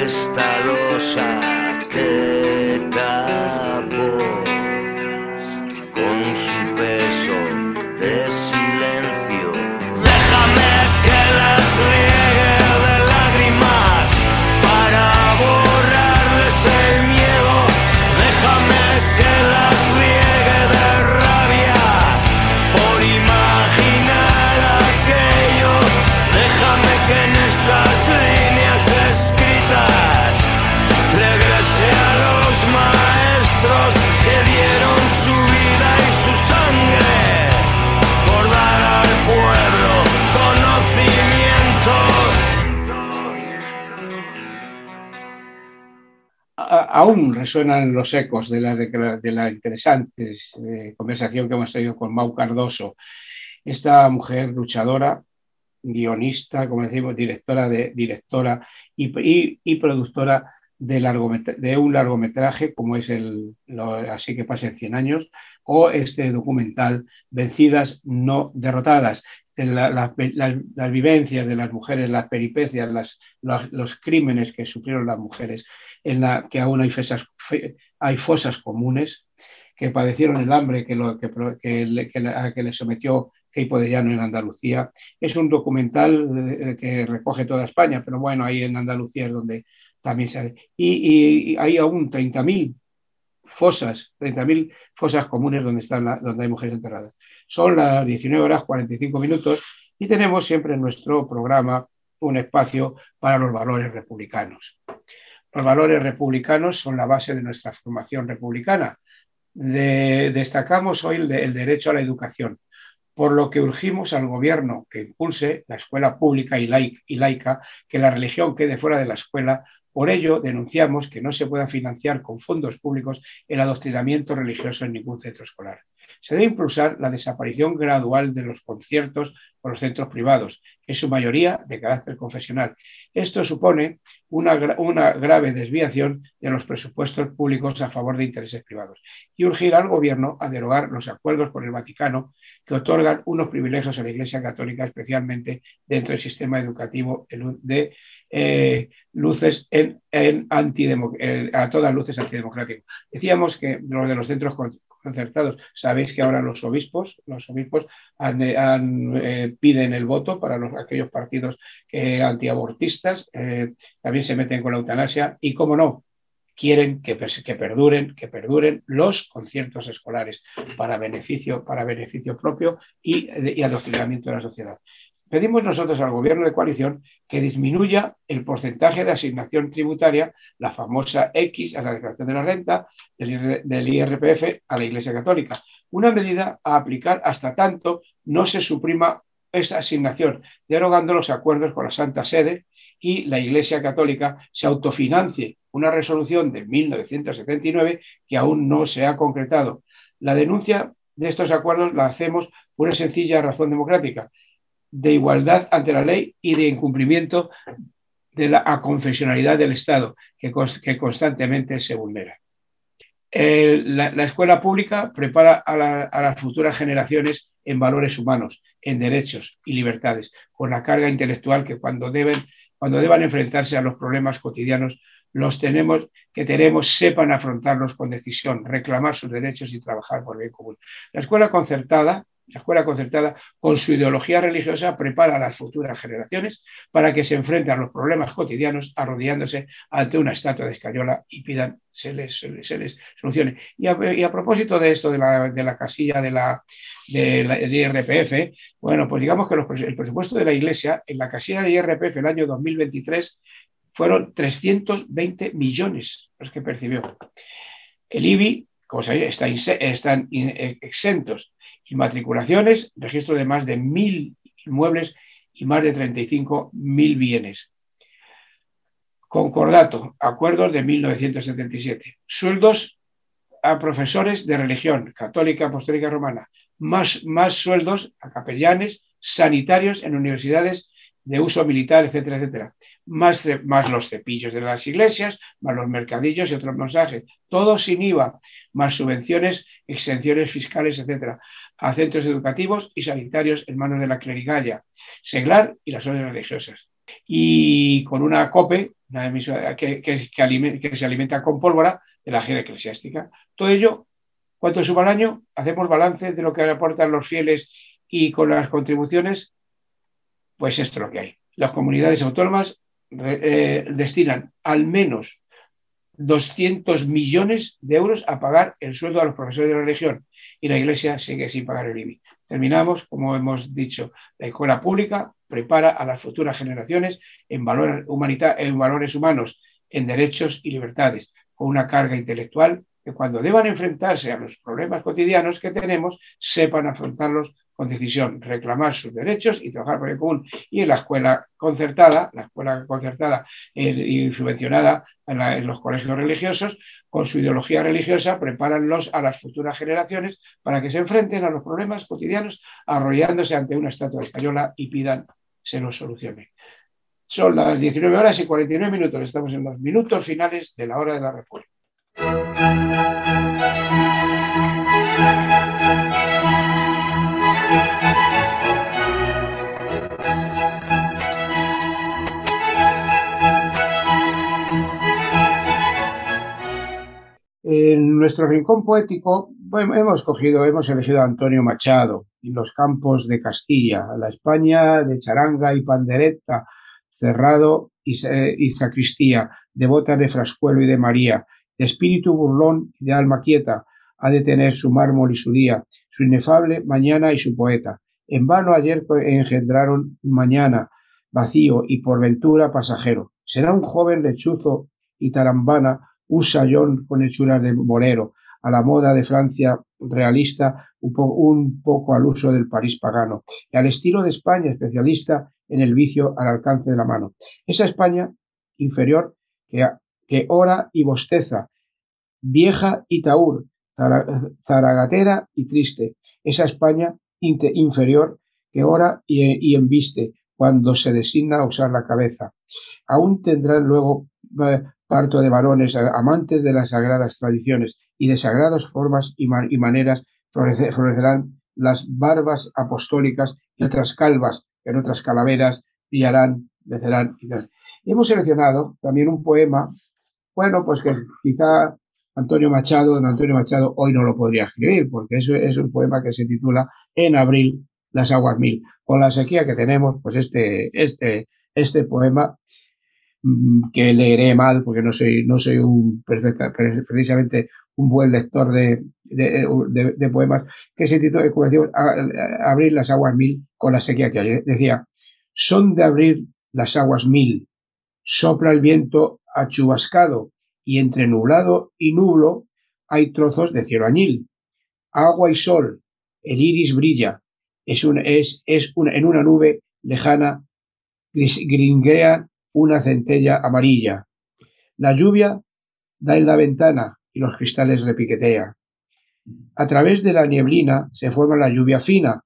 esta losa que aún resuenan los ecos de la, interesante eh, conversación que hemos tenido con Mau Cardoso, esta mujer luchadora, guionista, como decimos, directora, de, directora y, productora de, un largometraje como es el Así que pasen 100 años o este documental Vencidas no derrotadas, la, la, la, las vivencias de las mujeres, las peripecias, los crímenes que sufrieron las mujeres en la que aún hay, hay fosas comunes, que padecieron el hambre que, lo, que, que, que, a que le sometió Keipo de Llano en Andalucía. Es un documental eh, que recoge toda España, pero bueno, ahí en Andalucía es donde también se hace. Y, hay aún 30.000 fosas, 30.000 fosas comunes donde, están donde hay mujeres enterradas. Son las 19 horas 45 minutos y tenemos siempre en nuestro programa un espacio para los valores republicanos. Los valores republicanos son la base de nuestra formación republicana. De, destacamos hoy el, de, el, derecho a la educación, por lo que urgimos al gobierno que impulse la escuela pública y laica, que la religión quede fuera de la escuela. Por ello, denunciamos que no se pueda financiar con fondos públicos el adoctrinamiento religioso en ningún centro escolar se debe impulsar la desaparición gradual de los conciertos por los centros privados, en su mayoría de carácter confesional. Esto supone una, grave desviación de los presupuestos públicos a favor de intereses privados y urgir al Gobierno a derogar los acuerdos con el Vaticano que otorgan unos privilegios a la Iglesia Católica, especialmente dentro del sistema educativo de eh, luces eh, a todas luces antidemocráticas. Decíamos que los de los centros concertados. Sabéis que ahora los obispos, los obispos han, eh, eh, piden el voto para los, aquellos partidos eh, antiabortistas, también se meten con la eutanasia y, cómo no, quieren que, que, perduren, que perduren los conciertos escolares para beneficio, para beneficio propio y, y adoctrinamiento de la sociedad. Pedimos nosotros al gobierno de coalición que disminuya el porcentaje de asignación tributaria, la famosa X a la declaración de la renta del, IRPF a la Iglesia Católica. Una medida a aplicar hasta tanto no se suprima esta asignación, derogando los acuerdos con la Santa Sede y la Iglesia Católica se autofinancie una resolución de 1979 que aún no se ha concretado. La denuncia de estos acuerdos la hacemos por una sencilla razón democrática de igualdad ante la ley y de incumplimiento de la aconfesionalidad del Estado, que, constantemente se vulnera. La, la, escuela pública prepara a, las futuras generaciones en valores humanos, en derechos y libertades, con la carga intelectual que cuando, deben, cuando deban enfrentarse a los problemas cotidianos, los tenemos, que tenemos sepan afrontarlos con decisión, reclamar sus derechos y trabajar por el bien común. La escuela concertada la escuela concertada, con su ideología religiosa, prepara a las futuras generaciones para que se enfrenten a los problemas cotidianos arrodillándose ante una estatua de escayola y pidan se les, se les, solucione. Y a, propósito de esto, de la, casilla de la, IRPF, bueno, pues digamos que el presupuesto de la Iglesia en la casilla de IRPF el año 2023 fueron 320 millones los que percibió. El IBI, como sabéis, está, están exentos inmatriculaciones, registro de más de mil inmuebles y más de 35 mil bienes. Concordato, acuerdos de 1977. Sueldos a profesores de religión católica, apostólica romana. Más, más sueldos a capellanes, sanitarios en universidades de uso militar, etcétera, etcétera. Más, más los cepillos de las iglesias, más los mercadillos y otros mensajes. Todo sin IVA, más subvenciones, exenciones fiscales, etcétera. A centros educativos y sanitarios en manos de la clerigalla, seglar y las órdenes religiosas. Y con una COPE, una emisora que, que, se alimenta con pólvora de la gira eclesiástica. Todo ello, ¿cuánto suma al año? Hacemos balance de lo que aportan los fieles y con las contribuciones pues esto es lo que hay. Las comunidades autónomas eh, destinan al menos 200 millones de euros a pagar el sueldo a los profesores de la religión y la Iglesia sigue sin pagar el IBI. Terminamos, como hemos dicho, la escuela pública prepara a las futuras generaciones en, en valores humanos, en derechos y libertades, con una carga intelectual que cuando deban enfrentarse a los problemas cotidianos que tenemos, sepan afrontarlos con decisión, reclamar sus derechos y trabajar por el común. Y en la escuela concertada, la escuela concertada eh, y subvencionada en, los colegios religiosos, con su ideología religiosa, preparanlos a las futuras generaciones para que se enfrenten a los problemas cotidianos, arrollándose ante una estatua española y pidan se los solucione. Son las 19 horas y 49 minutos. Estamos en los minutos finales de la hora de la República. En nuestro rincón poético bueno, hemos cogido, hemos elegido a Antonio Machado en los campos de Castilla, la España de charanga y pandereta, cerrado y, y sacristía, devota de Frascuelo y de María, de espíritu burlón y de alma quieta, ha de tener su mármol y su día, su inefable mañana y su poeta. En vano ayer engendraron mañana, vacío y por ventura pasajero. Será un joven lechuzo y tarambana, un sayón con hechuras de bolero, a la moda de Francia realista, un, un, poco al uso del París pagano, y al estilo de España especialista en el vicio al alcance de la mano. Esa España inferior que, que ora y bosteza, vieja y taur, zaragatera y triste. Esa España inferior que ora y, y embiste cuando se designa a usar la cabeza. Aún tendrán luego parto de varones amantes de las sagradas tradiciones y de sagradas formas y, man y maneras florecerán las barbas apostólicas y otras calvas, en otras calaveras brillarán, becerán. Y hemos seleccionado también un poema, bueno, pues que quizá Antonio Machado, don Antonio Machado hoy no lo podría escribir, porque eso es un poema que se titula En abril, las aguas mil. Con la sequía que tenemos, pues este, este, este poema que leeré mal porque no soy, no soy un precisamente un buen lector de, de, poemas, que se titula, como decía, Abrir las aguas mil con la sequía que hay. Decía, son de abrir las aguas mil, sopla el viento achubascado y entre nublado y nublo hay trozos de cielo añil. Agua y sol, el iris brilla, es, un, es, es una, en una nube lejana gringuea una centella amarilla. La lluvia da en la ventana y los cristales repiquetea. A través de la nieblina se forma la lluvia fina,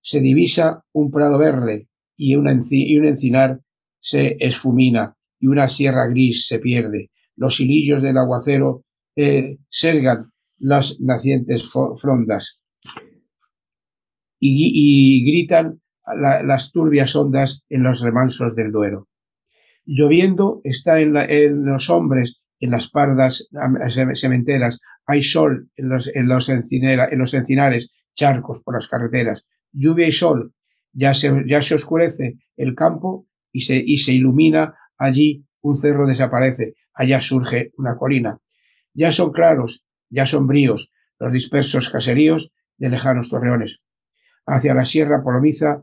se divisa un prado verde y, un encinar se esfumina y una sierra gris se pierde. Los hilillos del aguacero eh, sergan las nacientes frondas y, gritan las turbias ondas en los remansos del Duero. Lloviendo está en, los hombres, en las pardas sementeras, hay sol en los, en los, en los encinares, charcos por las carreteras, lluvia y sol, ya se, oscurece el campo y se, y se ilumina. Allí un cerro desaparece, allá surge una colina. Ya son claros, ya sombríos los dispersos caseríos de lejanos torreones. Hacia la Sierra Polomiza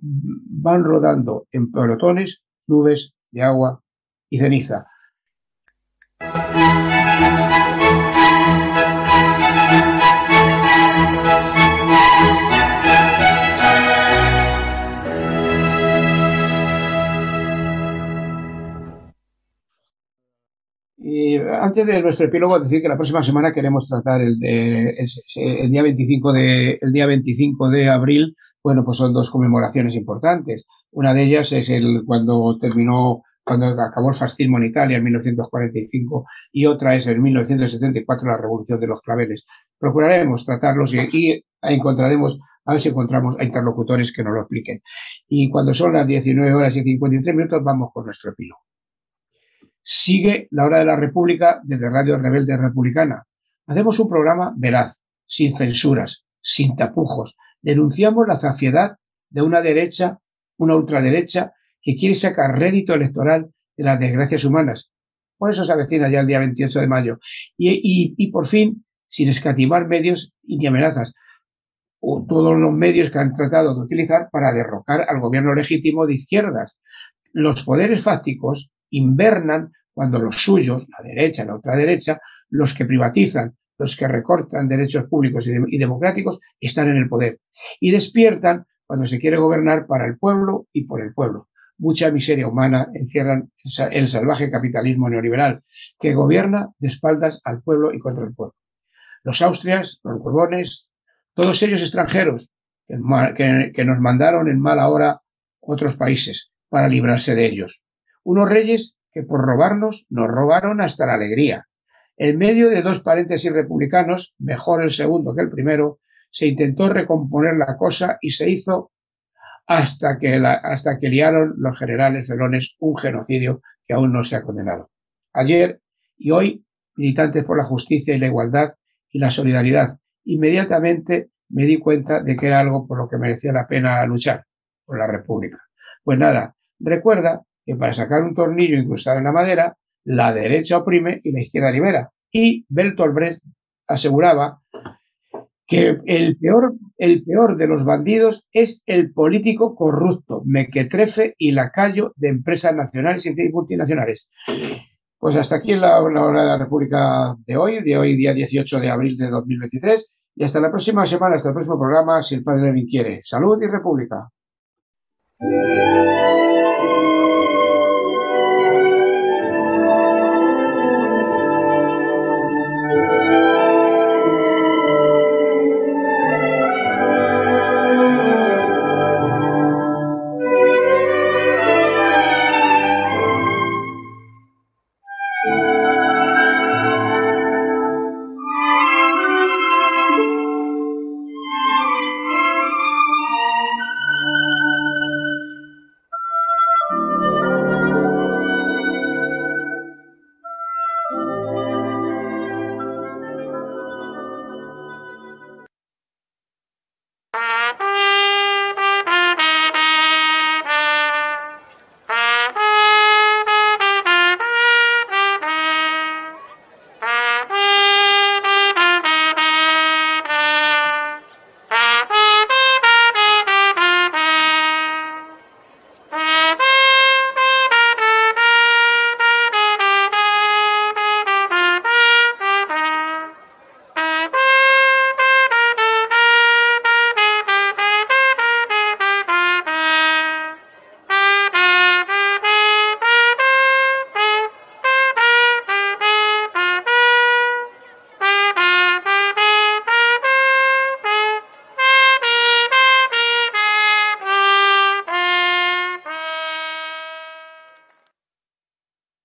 van rodando en pelotones nubes de agua y ceniza. Y antes de nuestro epílogo, decir que la próxima semana queremos tratar el, de, el, día 25 de, el día 25 de abril. Bueno, pues son dos conmemoraciones importantes. Una de ellas es el cuando terminó, cuando acabó el fascismo en Italia en 1945 y otra es en 1974 la revolución de los claveles. Procuraremos tratarlos y, encontraremos a ver si encontramos a interlocutores que nos lo expliquen. Y cuando son las 19 horas y 53 minutos, vamos con nuestro epílogo. Sigue la hora de la República desde Radio Rebelde Republicana. Hacemos un programa veraz, sin censuras, sin tapujos. Denunciamos la zafiedad de una derecha, una ultraderecha, que quiere sacar rédito electoral de las desgracias humanas. Por eso se avecina ya el día 28 de mayo. Y, y por fin, sin escatimar medios y ni amenazas, o todos los medios que han tratado de utilizar para derrocar al gobierno legítimo de izquierdas. Los poderes fácticos invernan cuando los suyos, la derecha, la ultraderecha, los que privatizan, los que recortan derechos públicos y, democráticos, están en el poder. Y despiertan cuando se quiere gobernar para el pueblo y por el pueblo. Mucha miseria humana encierran el salvaje capitalismo neoliberal que gobierna de espaldas al pueblo y contra el pueblo. Los Austrias, los Borbones, todos ellos extranjeros que, que nos mandaron en mala hora otros países para librarse de ellos unos reyes que por robarnos nos robaron hasta la alegría. En medio de dos paréntesis republicanos, mejor el segundo que el primero, se intentó recomponer la cosa y se hizo hasta que, hasta que liaron los generales felones un genocidio que aún no se ha condenado. Ayer y hoy, militantes por la justicia y la igualdad y la solidaridad, inmediatamente me di cuenta de que era algo por lo que merecía la pena luchar, por la República. Pues nada, recuerda que para sacar un tornillo incrustado en la madera, la derecha oprime y la izquierda libera. Y Bertolt Brecht aseguraba que el peor, el peor de los bandidos es el político corrupto, mequetrefe y lacayo de empresas nacionales y multinacionales. Pues hasta aquí la, la hora de la República de hoy, de hoy día 18 de abril de 2023. Y hasta la próxima semana, hasta el próximo programa, si el Padre Lenin quiere. Salud y República.